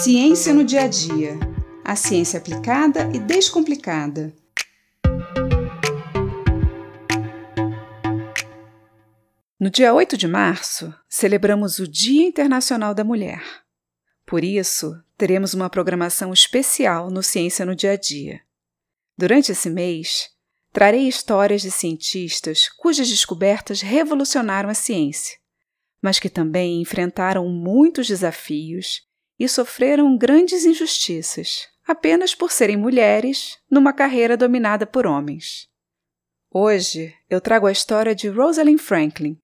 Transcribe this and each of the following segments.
Ciência no dia a dia. A ciência aplicada e descomplicada. No dia 8 de março, celebramos o Dia Internacional da Mulher. Por isso, teremos uma programação especial no Ciência no Dia a Dia. Durante esse mês, trarei histórias de cientistas cujas descobertas revolucionaram a ciência, mas que também enfrentaram muitos desafios e sofreram grandes injustiças apenas por serem mulheres numa carreira dominada por homens. Hoje eu trago a história de Rosalind Franklin,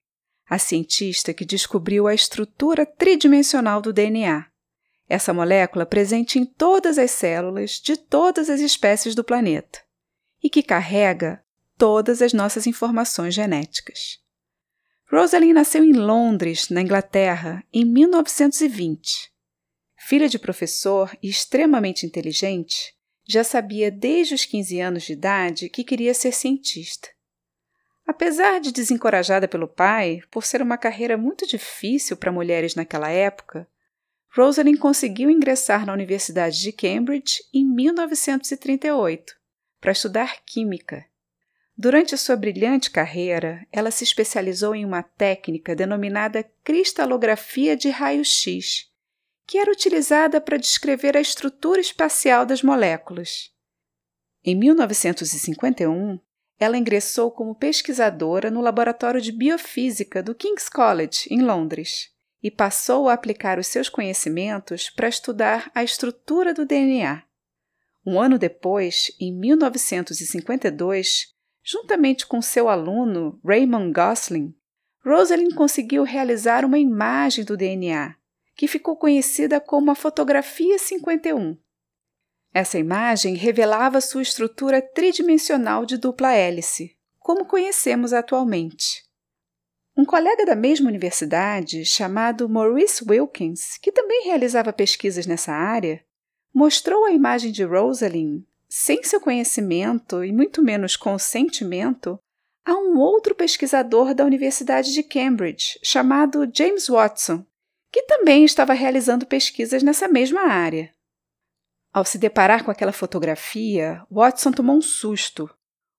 a cientista que descobriu a estrutura tridimensional do DNA, essa molécula presente em todas as células de todas as espécies do planeta e que carrega todas as nossas informações genéticas. Rosalind nasceu em Londres, na Inglaterra, em 1920 Filha de professor e extremamente inteligente, já sabia desde os 15 anos de idade que queria ser cientista. Apesar de desencorajada pelo pai, por ser uma carreira muito difícil para mulheres naquela época, Rosalind conseguiu ingressar na Universidade de Cambridge em 1938 para estudar química. Durante sua brilhante carreira, ela se especializou em uma técnica denominada cristalografia de raio-x, que era utilizada para descrever a estrutura espacial das moléculas. Em 1951, ela ingressou como pesquisadora no Laboratório de Biofísica do King's College, em Londres, e passou a aplicar os seus conhecimentos para estudar a estrutura do DNA. Um ano depois, em 1952, juntamente com seu aluno Raymond Gosling, Rosalind conseguiu realizar uma imagem do DNA que ficou conhecida como a Fotografia 51. Essa imagem revelava sua estrutura tridimensional de dupla hélice, como conhecemos atualmente. Um colega da mesma universidade, chamado Maurice Wilkins, que também realizava pesquisas nessa área, mostrou a imagem de Rosalind, sem seu conhecimento e muito menos consentimento, a um outro pesquisador da Universidade de Cambridge, chamado James Watson, que também estava realizando pesquisas nessa mesma área. Ao se deparar com aquela fotografia, Watson tomou um susto.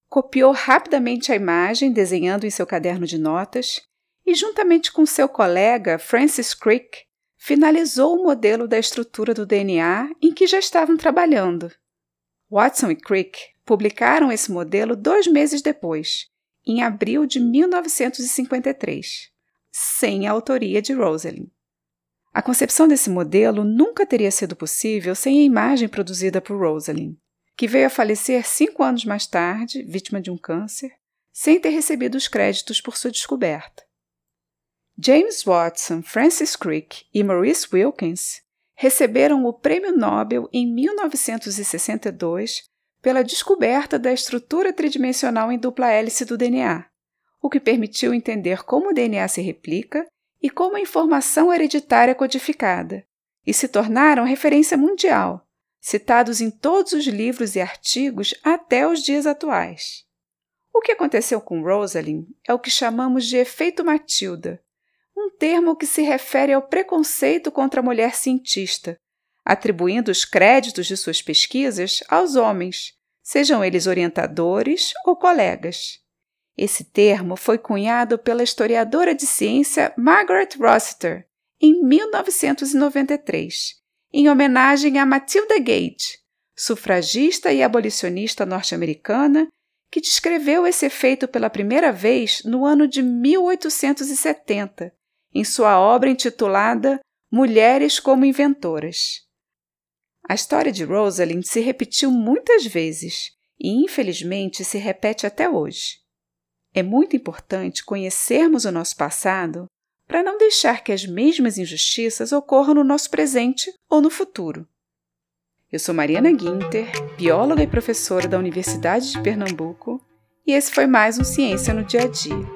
Copiou rapidamente a imagem, desenhando em seu caderno de notas, e, juntamente com seu colega Francis Crick, finalizou o modelo da estrutura do DNA em que já estavam trabalhando. Watson e Crick publicaram esse modelo dois meses depois, em abril de 1953, sem a autoria de Rosalind. A concepção desse modelo nunca teria sido possível sem a imagem produzida por Rosalind, que veio a falecer cinco anos mais tarde, vítima de um câncer, sem ter recebido os créditos por sua descoberta. James Watson, Francis Crick e Maurice Wilkins receberam o Prêmio Nobel em 1962 pela descoberta da estrutura tridimensional em dupla hélice do DNA, o que permitiu entender como o DNA se replica e como a informação hereditária codificada, e se tornaram referência mundial, citados em todos os livros e artigos até os dias atuais. O que aconteceu com Rosalind é o que chamamos de efeito Matilda, um termo que se refere ao preconceito contra a mulher cientista, atribuindo os créditos de suas pesquisas aos homens, sejam eles orientadores ou colegas. Esse termo foi cunhado pela historiadora de ciência Margaret Rossiter em 1993, em homenagem a Matilda Gage, sufragista e abolicionista norte-americana que descreveu esse efeito pela primeira vez no ano de 1870, em sua obra intitulada Mulheres como Inventoras. A história de Rosalind se repetiu muitas vezes e, infelizmente, se repete até hoje. É muito importante conhecermos o nosso passado para não deixar que as mesmas injustiças ocorram no nosso presente ou no futuro. Eu sou Mariana Guinter, bióloga e professora da Universidade de Pernambuco, e esse foi mais um Ciência no Dia a Dia.